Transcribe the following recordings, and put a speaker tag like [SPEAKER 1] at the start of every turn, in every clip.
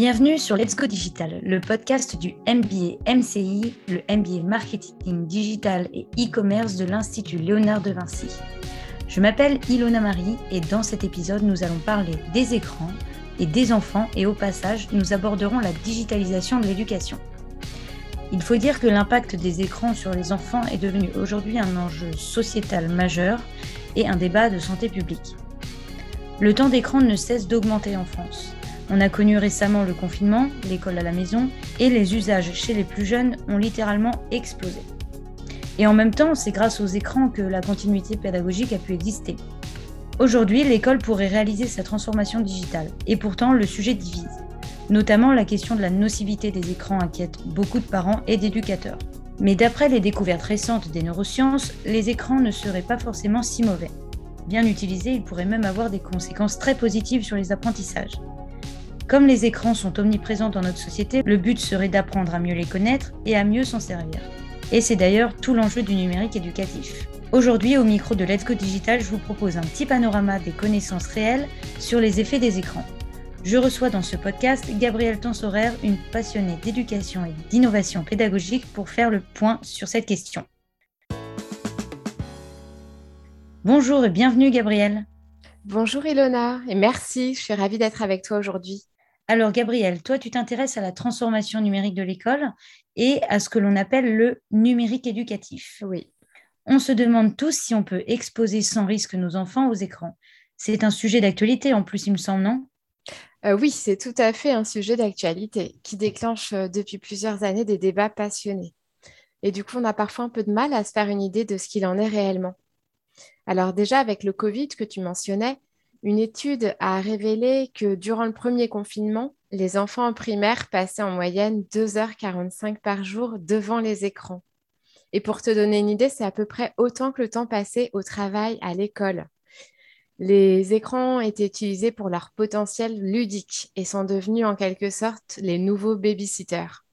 [SPEAKER 1] Bienvenue sur Let's Go Digital, le podcast du MBA MCI, le MBA Marketing Digital et e-commerce de l'Institut Léonard de Vinci. Je m'appelle Ilona Marie et dans cet épisode, nous allons parler des écrans et des enfants et au passage, nous aborderons la digitalisation de l'éducation. Il faut dire que l'impact des écrans sur les enfants est devenu aujourd'hui un enjeu sociétal majeur et un débat de santé publique. Le temps d'écran ne cesse d'augmenter en France. On a connu récemment le confinement, l'école à la maison, et les usages chez les plus jeunes ont littéralement explosé. Et en même temps, c'est grâce aux écrans que la continuité pédagogique a pu exister. Aujourd'hui, l'école pourrait réaliser sa transformation digitale, et pourtant le sujet divise. Notamment la question de la nocivité des écrans inquiète beaucoup de parents et d'éducateurs. Mais d'après les découvertes récentes des neurosciences, les écrans ne seraient pas forcément si mauvais. Bien utilisés, ils pourraient même avoir des conséquences très positives sur les apprentissages. Comme les écrans sont omniprésents dans notre société, le but serait d'apprendre à mieux les connaître et à mieux s'en servir. Et c'est d'ailleurs tout l'enjeu du numérique éducatif. Aujourd'hui, au micro de Let's Go Digital, je vous propose un petit panorama des connaissances réelles sur les effets des écrans. Je reçois dans ce podcast Gabrielle Tensorer, une passionnée d'éducation et d'innovation pédagogique, pour faire le point sur cette question. Bonjour et bienvenue Gabrielle.
[SPEAKER 2] Bonjour Ilona et merci, je suis ravie d'être avec toi aujourd'hui.
[SPEAKER 1] Alors, Gabriel, toi, tu t'intéresses à la transformation numérique de l'école et à ce que l'on appelle le numérique éducatif.
[SPEAKER 2] Oui.
[SPEAKER 1] On se demande tous si on peut exposer sans risque nos enfants aux écrans. C'est un sujet d'actualité en plus, il me semble, non?
[SPEAKER 2] Euh, Oui, c'est tout à fait un sujet d'actualité qui déclenche euh, depuis plusieurs années des débats passionnés. Et du coup, on a parfois un peu de mal à se faire une idée de ce qu'il en est réellement. Alors déjà, avec le Covid que tu mentionnais, une étude a révélé que durant le premier confinement, les enfants en primaire passaient en moyenne 2h45 par jour devant les écrans. Et pour te donner une idée, c'est à peu près autant que le temps passé au travail à l'école. Les écrans étaient utilisés pour leur potentiel ludique et sont devenus en quelque sorte les nouveaux babysitters.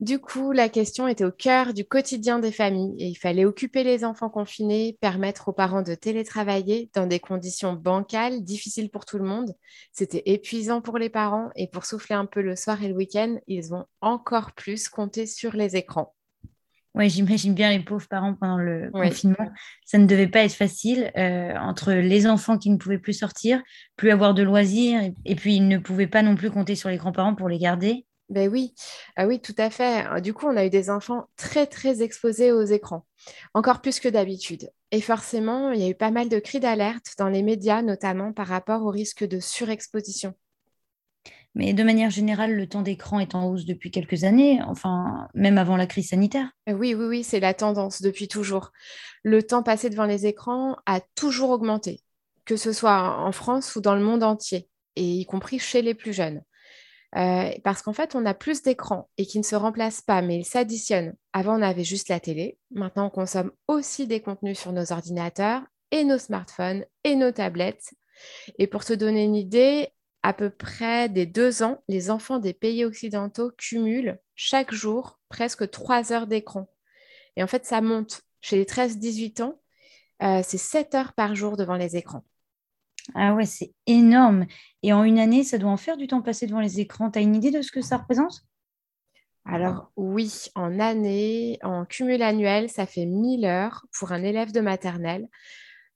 [SPEAKER 2] Du coup, la question était au cœur du quotidien des familles et il fallait occuper les enfants confinés, permettre aux parents de télétravailler dans des conditions bancales, difficiles pour tout le monde. C'était épuisant pour les parents et pour souffler un peu le soir et le week-end, ils ont encore plus compté sur les écrans.
[SPEAKER 1] Oui, j'imagine bien les pauvres parents pendant le confinement. Ça ne devait pas être facile euh, entre les enfants qui ne pouvaient plus sortir, plus avoir de loisirs, et puis ils ne pouvaient pas non plus compter sur les grands-parents pour les garder.
[SPEAKER 2] Ben oui, ah oui, tout à fait. Euh, du coup, on a eu des enfants très, très exposés aux écrans, encore plus que d'habitude. Et forcément, il y a eu pas mal de cris d'alerte dans les médias, notamment par rapport au risque de surexposition.
[SPEAKER 1] Mais de manière générale, le temps d'écran est en hausse depuis quelques années, enfin, même avant la crise sanitaire.
[SPEAKER 2] Euh, oui, oui, oui, c'est la tendance depuis toujours. Le temps passé devant les écrans a toujours augmenté, que ce soit en France ou dans le monde entier, et y compris chez les plus jeunes. Euh, parce qu'en fait, on a plus d'écrans et qui ne se remplacent pas, mais ils s'additionnent. Avant, on avait juste la télé. Maintenant, on consomme aussi des contenus sur nos ordinateurs et nos smartphones et nos tablettes. Et pour te donner une idée, à peu près des deux ans, les enfants des pays occidentaux cumulent chaque jour presque trois heures d'écran. Et en fait, ça monte. Chez les 13-18 ans, euh, c'est 7 heures par jour devant les écrans.
[SPEAKER 1] Ah ouais, c'est énorme. Et en une année, ça doit en faire du temps passé devant les écrans. Tu as une idée de ce que ça représente?
[SPEAKER 2] Alors oui, en année, en cumul annuel, ça fait 1000 heures pour un élève de maternelle.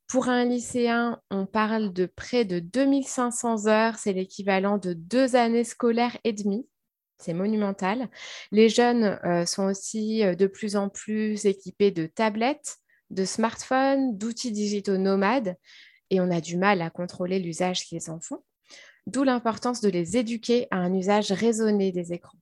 [SPEAKER 2] Pour un lycéen, on parle de près de 2500 heures. C'est l'équivalent de deux années scolaires et demie. C'est monumental. Les jeunes euh, sont aussi euh, de plus en plus équipés de tablettes, de smartphones, d'outils digitaux nomades et on a du mal à contrôler l'usage qu'ils en font. D'où l'importance de les éduquer à un usage raisonné des écrans.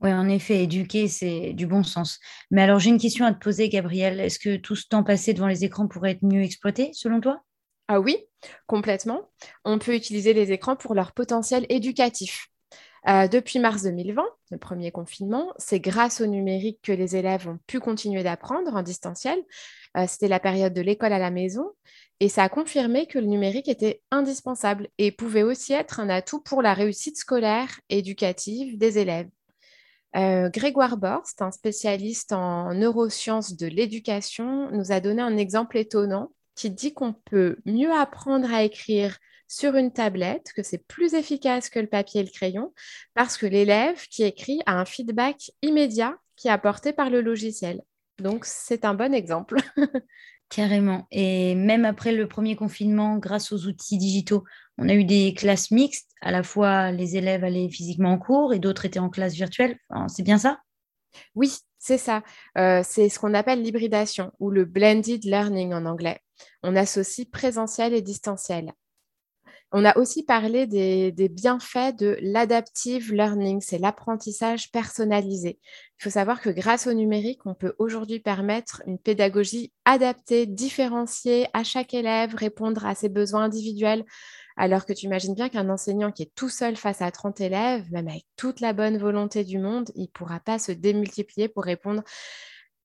[SPEAKER 1] Oui, en effet, éduquer, c'est du bon sens. Mais alors, j'ai une question à te poser, Gabrielle. Est-ce que tout ce temps passé devant les écrans pourrait être mieux exploité, selon toi?
[SPEAKER 2] Ah oui, complètement. On peut utiliser les écrans pour leur potentiel éducatif. Euh, depuis mars 2020, le premier confinement, c'est grâce au numérique que les élèves ont pu continuer d'apprendre en distanciel. Euh, c'était la période de l'école à la maison et ça a confirmé que le numérique était indispensable et pouvait aussi être un atout pour la réussite scolaire et éducative des élèves. Euh, Grégoire Borst, un spécialiste en neurosciences de l'éducation, nous a donné un exemple étonnant qui dit qu'on peut mieux apprendre à écrire sur une tablette, que c'est plus efficace que le papier et le crayon, parce que l'élève qui écrit a un feedback immédiat qui est apporté par le logiciel. Donc, c'est un bon exemple.
[SPEAKER 1] Carrément. Et même après le premier confinement, grâce aux outils digitaux, on a eu des classes mixtes. À la fois, les élèves allaient physiquement en cours et d'autres étaient en classe virtuelle. c'est bien ça?
[SPEAKER 2] Oui, c'est ça. Euh, c'est ce qu'on appelle l'hybridation ou le blended learning en anglais. On associe présentiel et distanciel. On a aussi parlé des, bienfaits de l'adaptive learning, c'est l'apprentissage personnalisé. Il faut savoir que grâce au numérique, on peut aujourd'hui permettre une pédagogie adaptée, différenciée à chaque élève, répondre à ses besoins individuels. Alors que tu imagines bien qu'un enseignant qui est tout seul face à 30 élèves, même avec toute la bonne volonté du monde, il ne pourra pas se démultiplier pour répondre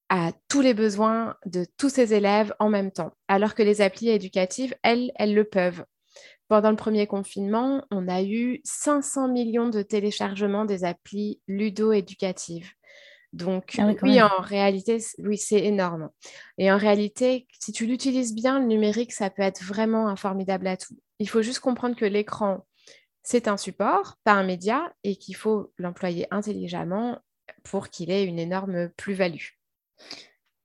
[SPEAKER 2] à tous les besoins de tous ses élèves en même temps. Alors que les applis éducatives, elles, elles le peuvent. Pendant le premier confinement, on a eu 500 millions de téléchargements des applis ludo-éducatives. Donc, ah oui, en réalité, oui, c'est énorme. Et en réalité, si tu l'utilises bien, le numérique, ça peut être vraiment un formidable atout. Il faut juste comprendre que l'écran, c'est un support, pas un média, et qu'il faut l'employer intelligemment pour qu'il ait une énorme plus-value.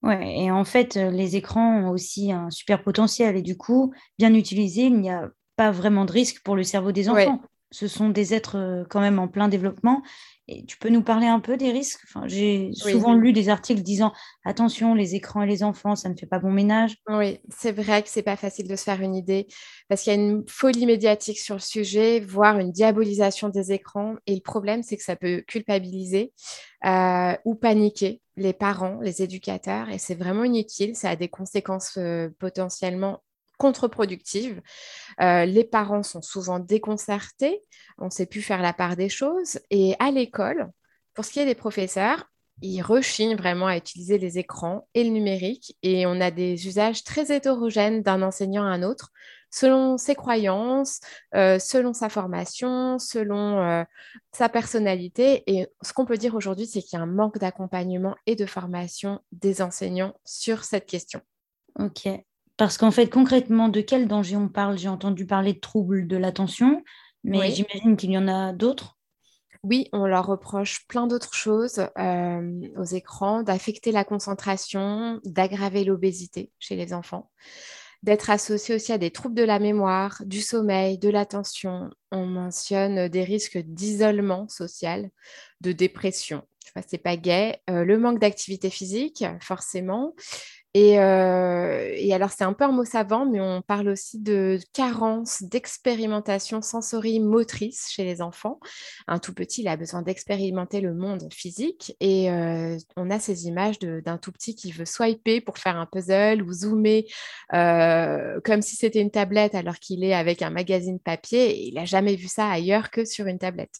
[SPEAKER 1] Ouais, et en fait, les écrans ont aussi un super potentiel. Et du coup, bien utilisés, il n'y a pas vraiment de risque pour le cerveau des enfants. Ce sont des êtres euh, quand même en plein développement. Et tu peux nous parler un peu des risques? Enfin, J'ai souvent lu des articles disant attention, les écrans et les enfants, ça ne fait pas bon ménage.
[SPEAKER 2] Oui, c'est vrai que c'est pas facile de se faire une idée parce qu'il y a une folie médiatique sur le sujet, voire une diabolisation des écrans. Et le problème, c'est que ça peut culpabiliser euh, ou paniquer les parents, les éducateurs, et c'est vraiment inutile. Ça a des conséquences euh, potentiellement contre-productive. Euh, les parents sont souvent déconcertés, on ne sait plus faire la part des choses. Et à l'école, pour ce qui est des professeurs, ils rechignent vraiment à utiliser les écrans et le numérique. Et on a des usages très hétérogènes d'un enseignant à un autre, selon ses croyances, euh, selon sa formation, selon euh, sa personnalité. Et ce qu'on peut dire aujourd'hui, c'est qu'il y a un manque d'accompagnement et de formation des enseignants sur cette question.
[SPEAKER 1] Ok. Parce qu'en fait, concrètement, de quel danger on parle? J'ai entendu parler de troubles de l'attention, mais j'imagine qu'il y en a d'autres.
[SPEAKER 2] Oui, on leur reproche plein d'autres choses euh, aux écrans, d'affecter la concentration, d'aggraver l'obésité chez les enfants, d'être associés aussi à des troubles de la mémoire, du sommeil, de l'attention. On mentionne des risques d'isolement social, de dépression. C'est pas gay. Euh, le manque d'activité physique, forcément, euh, et, alors, c'est un peu un mot savant, mais on parle aussi de carence d'expérimentation sensorimotrice chez les enfants. Un tout petit, il a besoin d'expérimenter le monde physique. Et euh, on a ces images d'un tout petit qui veut swiper pour faire un puzzle ou zoomer euh, comme si c'était une tablette alors qu'il est avec un magazine papier. Et il n'a jamais vu ça ailleurs que sur une tablette.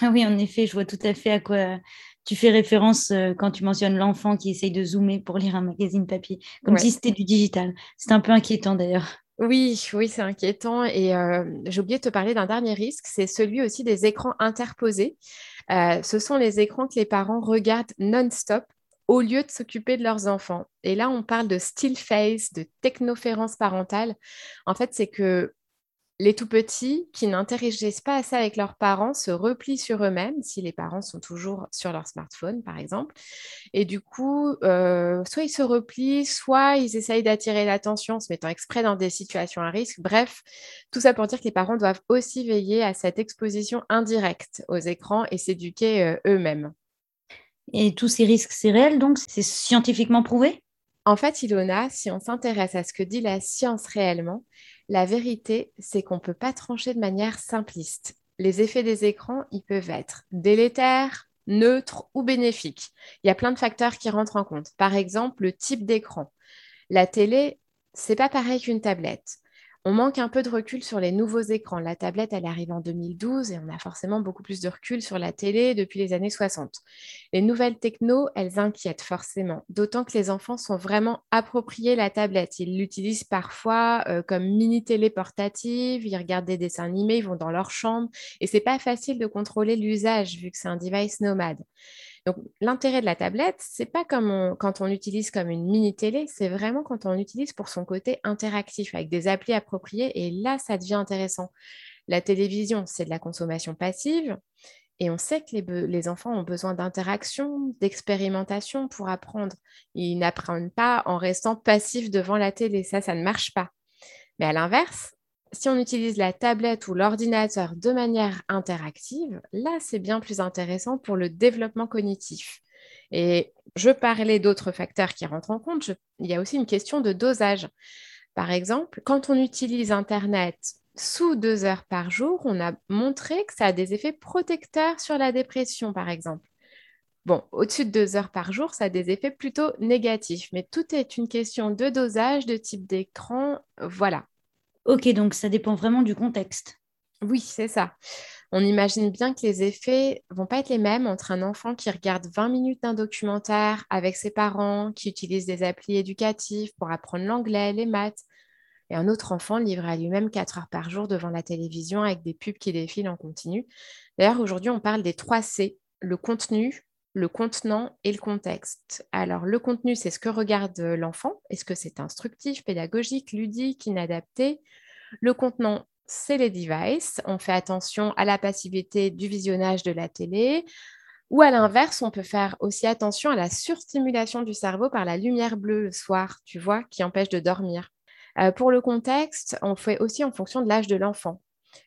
[SPEAKER 1] Ah oui, en effet, je vois tout à fait à quoi tu fais référence euh, quand tu mentionnes l'enfant qui essaye de zoomer pour lire un magazine papier, comme si c'était du digital. C'est un peu inquiétant d'ailleurs.
[SPEAKER 2] Oui, oui, c'est inquiétant. Et euh, j'ai oublié de te parler d'un dernier risque, c'est celui aussi des écrans interposés. Euh, ce sont les écrans que les parents regardent non-stop au lieu de s'occuper de leurs enfants. Et là, on parle de still face, de technoférence parentale. En fait, c'est que les tout petits qui n'interagissent pas assez avec leurs parents se replient sur eux-mêmes si les parents sont toujours sur leur smartphone, par exemple. Et du coup, euh, soit ils se replient, soit ils essayent d'attirer l'attention en se mettant exprès dans des situations à risque. Bref, tout ça pour dire que les parents doivent aussi veiller à cette exposition indirecte aux écrans et s'éduquer euh, eux-mêmes.
[SPEAKER 1] Et tous ces risques, c'est réel, donc? C'est scientifiquement prouvé?
[SPEAKER 2] En fait, Ilona, si on s'intéresse à ce que dit la science réellement, la vérité, c'est qu'on ne peut pas trancher de manière simpliste. Les effets des écrans, ils peuvent être délétères, neutres ou bénéfiques. Il y a plein de facteurs qui rentrent en compte. Par exemple, le type d'écran. La télé, c'est pas pareil qu'une tablette on manque un peu de recul sur les nouveaux écrans. La tablette, elle arrive en 2012 et on a forcément beaucoup plus de recul sur la télé depuis les années 60. Les nouvelles techno, elles inquiètent forcément, d'autant que les enfants sont vraiment appropriés la tablette. Ils l'utilisent parfois euh, comme mini télé portative, ils regardent des dessins animés, ils vont dans leur chambre et c'est pas facile de contrôler l'usage vu que c'est un device nomade. Donc, l'intérêt de la tablette, c'est pas comme quand on l'utilise comme une mini-télé, c'est vraiment quand on l'utilise pour son côté interactif, avec des applis appropriées. Et là, ça devient intéressant. La télévision, c'est de la consommation passive. Et on sait que les, enfants ont besoin d'interaction, d'expérimentation pour apprendre. Ils n'apprennent pas en restant passifs devant la télé. Ça, ça ne marche pas. Mais à l'inverse, si on utilise la tablette ou l'ordinateur de manière interactive, là, c'est bien plus intéressant pour le développement cognitif. Et je parlais d'autres facteurs qui rentrent en compte. il y a aussi une question de dosage. Par exemple, quand on utilise Internet sous deux heures par jour, on a montré que ça a des effets protecteurs sur la dépression, par exemple. Bon, au-dessus de deux heures par jour, ça a des effets plutôt négatifs, mais tout est une question de dosage, de type d'écran, voilà.
[SPEAKER 1] Ok, donc ça dépend vraiment du contexte.
[SPEAKER 2] Oui, c'est ça. On imagine bien que les effets vont pas être les mêmes entre un enfant qui regarde 20 minutes d'un documentaire avec ses parents, qui utilise des applis éducatifs pour apprendre l'anglais, les maths, et un autre enfant livré à lui-même 4 heures par jour devant la télévision avec des pubs qui défilent en continu. D'ailleurs, aujourd'hui, on parle des 3 C, le contenu, le contenant et le contexte. Alors, le contenu, c'est ce que regarde l'enfant. Est-ce que c'est instructif, pédagogique, ludique, inadapté? Le contenant, c'est les devices. On fait attention à la passivité du visionnage de la télé. Ou à l'inverse, on peut faire aussi attention à la surstimulation du cerveau par la lumière bleue le soir, tu vois, qui empêche de dormir. Euh, pour le contexte, on fait aussi en fonction de l'âge de l'enfant.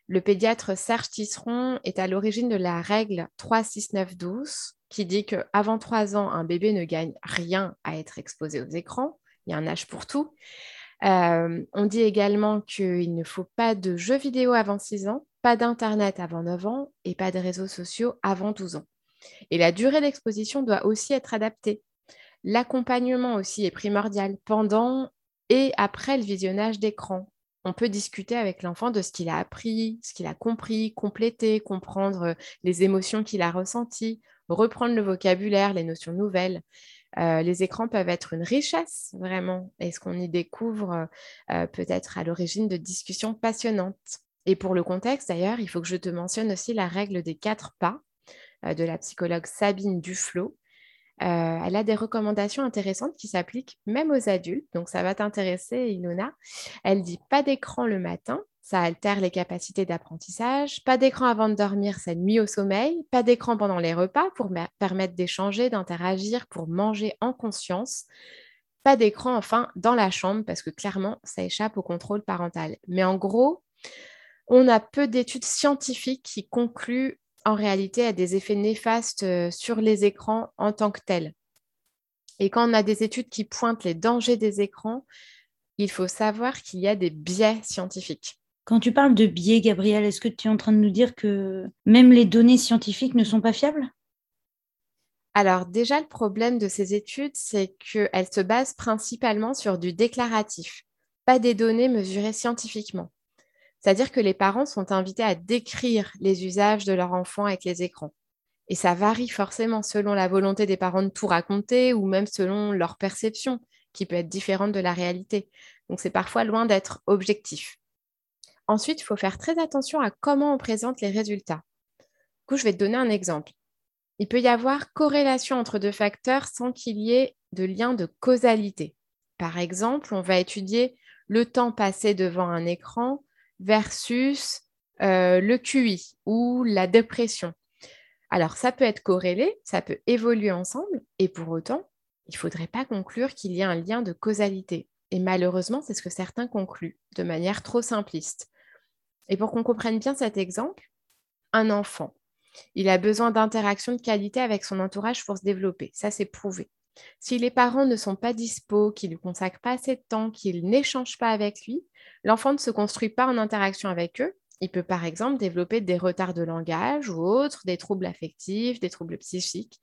[SPEAKER 2] Le pédiatre Serge Tisseron est à l'origine de la règle 3-6-9-12 qui dit qu'avant 3 ans, un bébé ne gagne rien à être exposé aux écrans. Il y a un âge pour tout. Euh, on dit également qu'il ne faut pas de jeux vidéo avant 6 ans, pas d'Internet avant 9 ans et pas de réseaux sociaux avant 12 ans. Et la durée d'exposition doit aussi être adaptée. L'accompagnement aussi est primordial pendant et après le visionnage d'écran, on peut discuter avec l'enfant de ce qu'il a appris, ce qu'il a compris, compléter, comprendre les émotions qu'il a ressenties, reprendre le vocabulaire, les notions nouvelles. Les écrans peuvent être une richesse, vraiment, et ce qu'on y découvre peut être à l'origine de discussions passionnantes. Et pour le contexte, d'ailleurs, il faut que je te mentionne aussi la règle des quatre pas de la psychologue Sabine Duflo, euh, elle a des recommandations intéressantes qui s'appliquent même aux adultes. Donc, ça va t'intéresser, Ilona. Elle dit pas d'écran le matin, ça altère les capacités d'apprentissage. Pas d'écran avant de dormir, ça nuit au sommeil. Pas d'écran pendant les repas pour permettre d'échanger, d'interagir, pour manger en conscience. Pas d'écran, enfin, dans la chambre, parce que clairement, ça échappe au contrôle parental. Mais en gros, on a peu d'études scientifiques qui concluent en réalité a des effets néfastes euh, sur les écrans en tant que tels. Et quand on a des études qui pointent les dangers des écrans, il faut savoir qu'il y a des biais scientifiques.
[SPEAKER 1] Quand tu parles de biais, Gabriel, est-ce que tu es en train de nous dire que même les données scientifiques ne sont pas fiables?
[SPEAKER 2] Alors déjà, le problème de ces études, c'est qu'elles se basent principalement sur du déclaratif, pas des données mesurées scientifiquement. C'est-à-dire que les parents sont invités à décrire les usages de leur enfant avec les écrans. Et ça varie forcément selon la volonté des parents de tout raconter ou même selon leur perception, qui peut être différente de la réalité. Donc c'est parfois loin d'être objectif. Ensuite, il faut faire très attention à comment on présente les résultats. Du coup, je vais te donner un exemple. Il peut y avoir corrélation entre deux facteurs sans qu'il y ait de lien de causalité. Par exemple, on va étudier le temps passé devant un écran versus euh, le QI ou la dépression. Alors, ça peut être corrélé, ça peut évoluer ensemble, et pour autant, il ne faudrait pas conclure qu'il y a un lien de causalité. Et malheureusement, c'est ce que certains concluent de manière trop simpliste. Et pour qu'on comprenne bien cet exemple, un enfant, il a besoin d'interaction de qualité avec son entourage pour se développer. Ça, c'est prouvé. Si les parents ne sont pas dispo, qu'ils ne consacrent pas assez de temps, qu'ils n'échangent pas avec lui, l'enfant ne se construit pas en interaction avec eux. Il peut par exemple développer des retards de langage ou autres, des troubles affectifs, des troubles psychiques.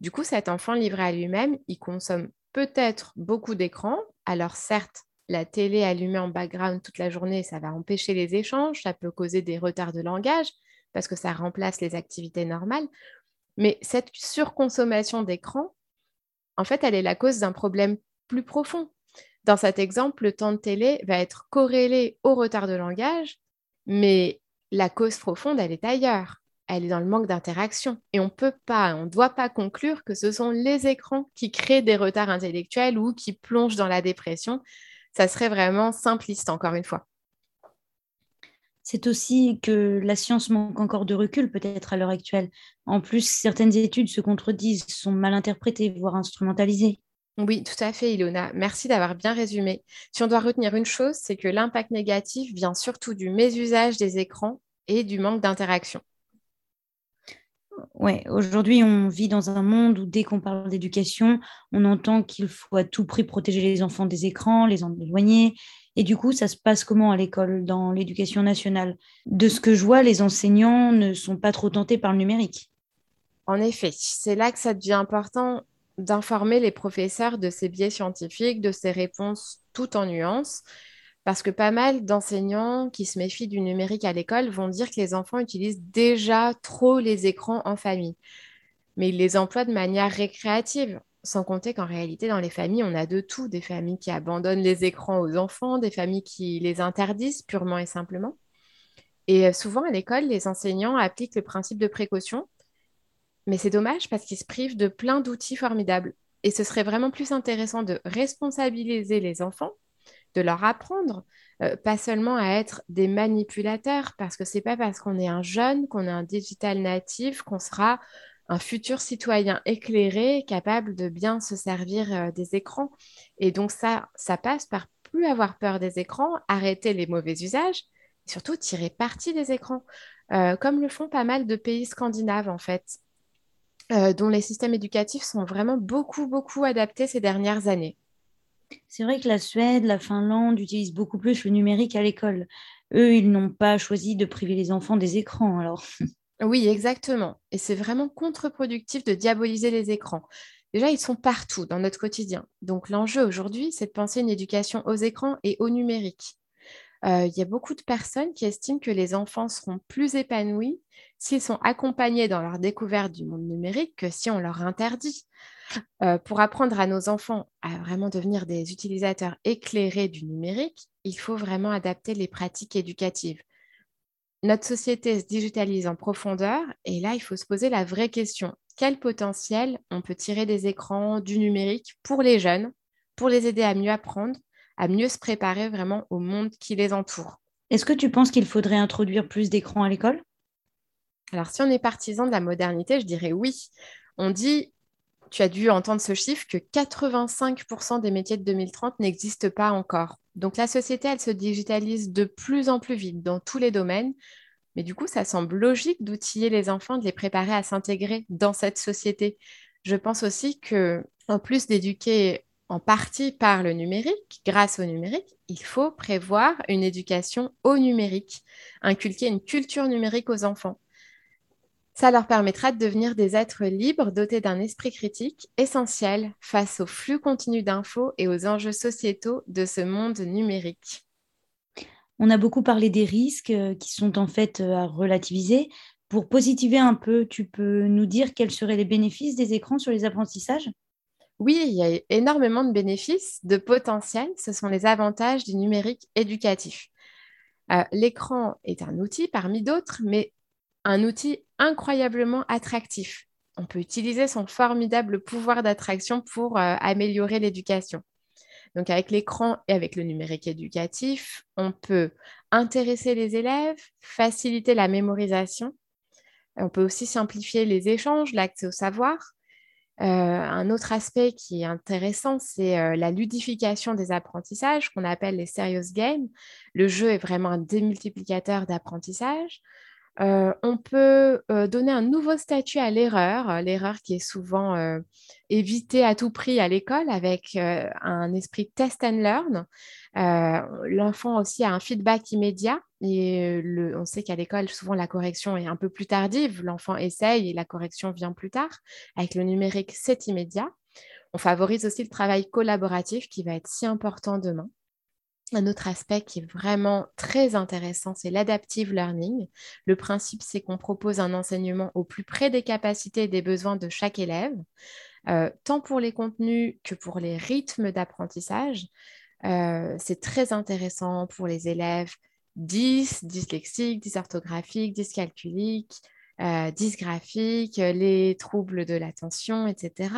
[SPEAKER 2] Du coup, cet enfant livré à lui-même, il consomme peut-être beaucoup d'écran. Alors certes, la télé allumée en background toute la journée, ça va empêcher les échanges, ça peut causer des retards de langage parce que ça remplace les activités normales. Mais cette surconsommation d'écran, en fait, elle est la cause d'un problème plus profond. Dans cet exemple, le temps de télé va être corrélé au retard de langage, mais la cause profonde, elle est ailleurs. elle est dans le manque d'interaction. Et on peut pas, on ne doit pas conclure que ce sont les écrans qui créent des retards intellectuels ou qui plongent dans la dépression. Ça serait vraiment simpliste, encore une fois.
[SPEAKER 1] C'est aussi que la science manque encore de recul, peut-être à l'heure actuelle. En plus, certaines études se contredisent, sont mal interprétées, voire instrumentalisées.
[SPEAKER 2] Oui, tout à fait, Ilona. Merci d'avoir bien résumé. Si on doit retenir une chose, c'est que l'impact négatif vient surtout du mésusage des écrans et du manque d'interaction.
[SPEAKER 1] Ouais, aujourd'hui, on vit dans un monde où dès qu'on parle d'éducation, on entend qu'il faut à tout prix protéger les enfants des écrans, les en éloigner. Et du coup, ça se passe comment à l'école, dans l'éducation nationale? De ce que je vois, les enseignants ne sont pas trop tentés par le numérique.
[SPEAKER 2] En effet, c'est là que ça devient important d'informer les professeurs de ces biais scientifiques, de ces réponses tout en nuances, parce que pas mal d'enseignants qui se méfient du numérique à l'école vont dire que les enfants utilisent déjà trop les écrans en famille, mais ils les emploient de manière récréative. Sans compter qu'en réalité, dans les familles, on a de tout. Des familles qui abandonnent les écrans aux enfants, des familles qui les interdisent purement et simplement. Et euh, souvent, à l'école, les enseignants appliquent le principe de précaution, mais c'est dommage parce qu'ils se privent de plein d'outils formidables. Et ce serait vraiment plus intéressant de responsabiliser les enfants, de leur apprendre, euh, pas seulement à être des manipulateurs, parce que c'est pas parce qu'on est un jeune, qu'on est un digital natif, qu'on sera un futur citoyen éclairé, capable de bien se servir euh, des écrans. Et donc ça, ça passe par plus avoir peur des écrans, arrêter les mauvais usages, et surtout tirer parti des écrans, euh, comme le font pas mal de pays scandinaves en fait. Dont les systèmes éducatifs sont vraiment beaucoup, beaucoup adaptés ces dernières années.
[SPEAKER 1] C'est vrai que la Suède, la Finlande utilisent beaucoup plus le numérique à l'école. Eux, ils n'ont pas choisi de priver les enfants des écrans, alors.
[SPEAKER 2] Oui, exactement. Et c'est vraiment contre-productif de diaboliser les écrans. Déjà, ils sont partout dans notre quotidien. Donc l'enjeu aujourd'hui, c'est de penser une éducation aux écrans et au numérique. Euh, il y a beaucoup de personnes qui estiment que les enfants seront plus épanouis s'ils sont accompagnés dans leur découverte du monde numérique que si on leur interdit. Euh, pour apprendre à nos enfants à vraiment devenir des utilisateurs éclairés du numérique, il faut vraiment adapter les pratiques éducatives. Notre société se digitalise en profondeur et là, il faut se poser la vraie question. Quel potentiel on peut tirer des écrans, du numérique pour les jeunes, pour les aider à mieux apprendre, à mieux se préparer vraiment au monde qui les entoure?
[SPEAKER 1] Est-ce que tu penses qu'il faudrait introduire plus d'écrans à l'école?
[SPEAKER 2] Alors, si on est partisan de la modernité, je dirais oui. On dit, tu as dû entendre ce chiffre, que 85% des métiers de 2030 n'existent pas encore. Donc, la société, elle se digitalise de plus en plus vite dans tous les domaines. Mais du coup, ça semble logique d'outiller les enfants, de les préparer à s'intégrer dans cette société. Je pense aussi que, plus d'éduquer en partie par le numérique, grâce au numérique, il faut prévoir une éducation au numérique, inculquer une culture numérique aux enfants. Ça leur permettra de devenir des êtres libres dotés d'un esprit critique essentiel face au flux continu d'infos et aux enjeux sociétaux de ce monde numérique.
[SPEAKER 1] On a beaucoup parlé des risques euh, qui sont en fait euh, à relativiser. Pour positiver un peu, tu peux nous dire quels seraient les bénéfices des écrans sur les apprentissages?
[SPEAKER 2] Oui, il y a énormément de bénéfices, de potentiel. Ce sont les avantages du numérique éducatif. Euh, l'écran est un outil parmi d'autres, mais un outil incroyablement attractif. On peut utiliser son formidable pouvoir d'attraction pour euh, améliorer l'éducation. Donc avec l'écran et avec le numérique éducatif, on peut intéresser les élèves, faciliter la mémorisation. On peut aussi simplifier les échanges, l'accès au savoir. Euh, un autre aspect qui est intéressant, c'est euh, la ludification des apprentissages qu'on appelle les serious games. Le jeu est vraiment un démultiplicateur d'apprentissage. Euh, on peut donner un nouveau statut à l'erreur, l'erreur qui est souvent évitée à tout prix à l'école avec un esprit test and learn. L'enfant aussi a un feedback immédiat et on sait qu'à l'école, souvent la correction est un peu plus tardive. L'enfant essaye et la correction vient plus tard. Avec le numérique, c'est immédiat. On favorise aussi le travail collaboratif qui va être si important demain. Un autre aspect qui est vraiment très intéressant, c'est l'adaptive learning. Le principe, c'est qu'on propose un enseignement au plus près des capacités et des besoins de chaque élève, euh, tant pour les contenus que pour les rythmes d'apprentissage. Euh, c'est très intéressant pour les élèves 10, dyslexiques, dysorthographiques, dyscalculiques, dysgraphiques, les troubles de l'attention, etc.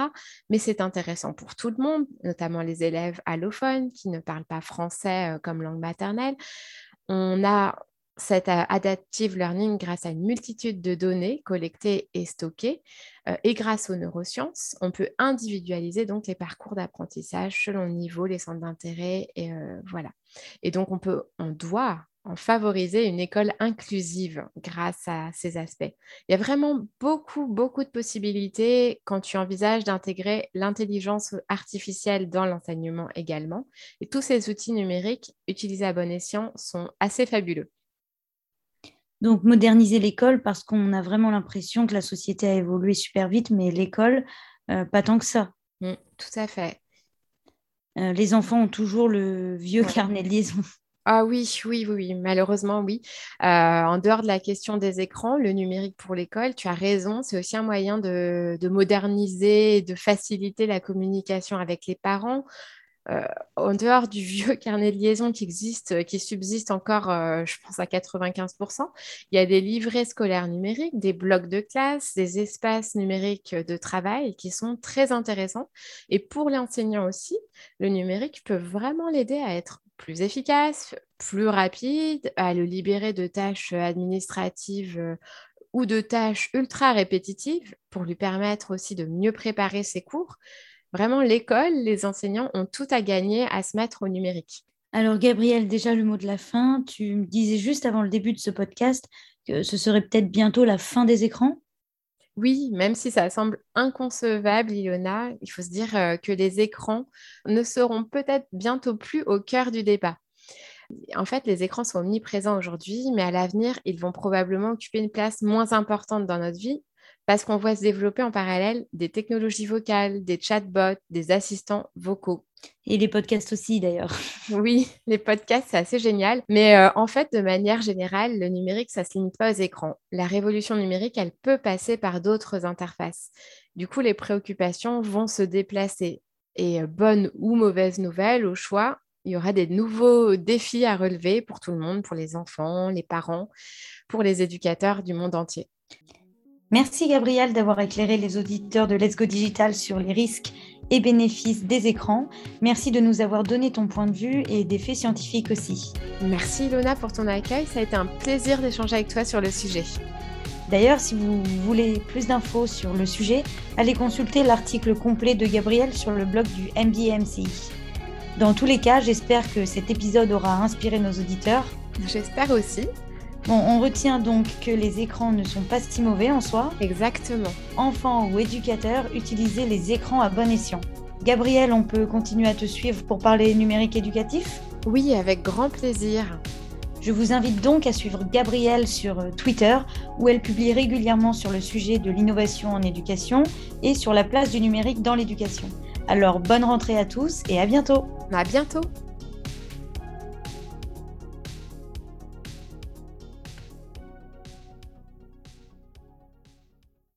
[SPEAKER 2] Mais c'est intéressant pour tout le monde, notamment les élèves allophones qui ne parlent pas français comme langue maternelle. On a cet adaptive learning grâce à une multitude de données collectées et stockées. et grâce aux neurosciences, on peut individualiser donc les parcours d'apprentissage selon le niveau, les centres d'intérêt, et voilà. Et donc on peut, on doit favoriser une école inclusive grâce à ces aspects. Il y a vraiment beaucoup, beaucoup de possibilités quand tu envisages d'intégrer l'intelligence artificielle dans l'enseignement également. Et tous ces outils numériques utilisés à bon escient sont assez fabuleux.
[SPEAKER 1] Donc, moderniser l'école parce qu'on a vraiment l'impression que la société a évolué super vite, mais l'école, euh, pas tant que ça.
[SPEAKER 2] Mmh, tout à fait.
[SPEAKER 1] Euh, les enfants ont toujours le vieux carnet de liaison.
[SPEAKER 2] Ah oui, oui, oui, malheureusement, oui. Euh, en dehors de la question des écrans, le numérique pour l'école, tu as raison, c'est aussi un moyen de, de moderniser, de faciliter la communication avec les parents, euh, en dehors du vieux carnet de liaison qui existe, euh, qui subsiste encore, euh, je pense à 95%, il y a des livrets scolaires numériques, des blocs de classe, des espaces numériques de travail qui sont très intéressants. Et pour l'enseignant aussi, le numérique peut vraiment l'aider à être plus efficace, plus rapide, à le libérer de tâches administratives ou de tâches ultra répétitives pour lui permettre aussi de mieux préparer ses cours. Vraiment, l'école, les enseignants ont tout à gagner à se mettre au numérique.
[SPEAKER 1] Alors, Gabriel, déjà le mot de la fin. Tu me disais juste avant le début de ce podcast que ce serait peut-être bientôt la fin des écrans?
[SPEAKER 2] Oui, même si ça semble inconcevable, Ilona, il faut se dire euh, que les écrans ne seront peut-être bientôt plus au cœur du débat. En fait, les écrans sont omniprésents aujourd'hui, mais à l'avenir, ils vont probablement occuper une place moins importante dans notre vie parce qu'on voit se développer en parallèle des technologies vocales, des chatbots, des assistants vocaux.
[SPEAKER 1] Et les podcasts aussi, d'ailleurs.
[SPEAKER 2] Oui, les podcasts, c'est assez génial. Mais euh, en fait, de manière générale, le numérique, ça ne se limite pas aux écrans. La révolution numérique, elle peut passer par d'autres interfaces. Du coup, les préoccupations vont se déplacer. Et euh, bonne ou mauvaise nouvelle, au choix, il y aura des nouveaux défis à relever pour tout le monde, pour les enfants, les parents, pour les éducateurs du monde entier.
[SPEAKER 1] Merci Gabriel d'avoir éclairé les auditeurs de Let's Go Digital sur les risques et bénéfices des écrans. Merci de nous avoir donné ton point de vue et des faits scientifiques aussi.
[SPEAKER 2] Merci Lona pour ton accueil, ça a été un plaisir d'échanger avec toi sur le sujet.
[SPEAKER 1] D'ailleurs, si vous voulez plus d'infos sur le sujet, allez consulter l'article complet de Gabriel sur le blog du MBMCI. Dans tous les cas, j'espère que cet épisode aura inspiré nos auditeurs.
[SPEAKER 2] J'espère aussi.
[SPEAKER 1] Bon, on retient donc que les écrans ne sont pas si mauvais en soi.
[SPEAKER 2] Exactement.
[SPEAKER 1] Enfants ou éducateurs, utilisez les écrans à bon escient. Gabriel, on peut continuer à te suivre pour parler numérique éducatif?
[SPEAKER 2] Oui, avec grand plaisir.
[SPEAKER 1] Je vous invite donc à suivre Gabrielle sur euh, Twitter, où elle publie régulièrement sur le sujet de l'innovation en éducation et sur la place du numérique dans l'éducation. Alors bonne rentrée à tous et à bientôt.
[SPEAKER 2] À bientôt.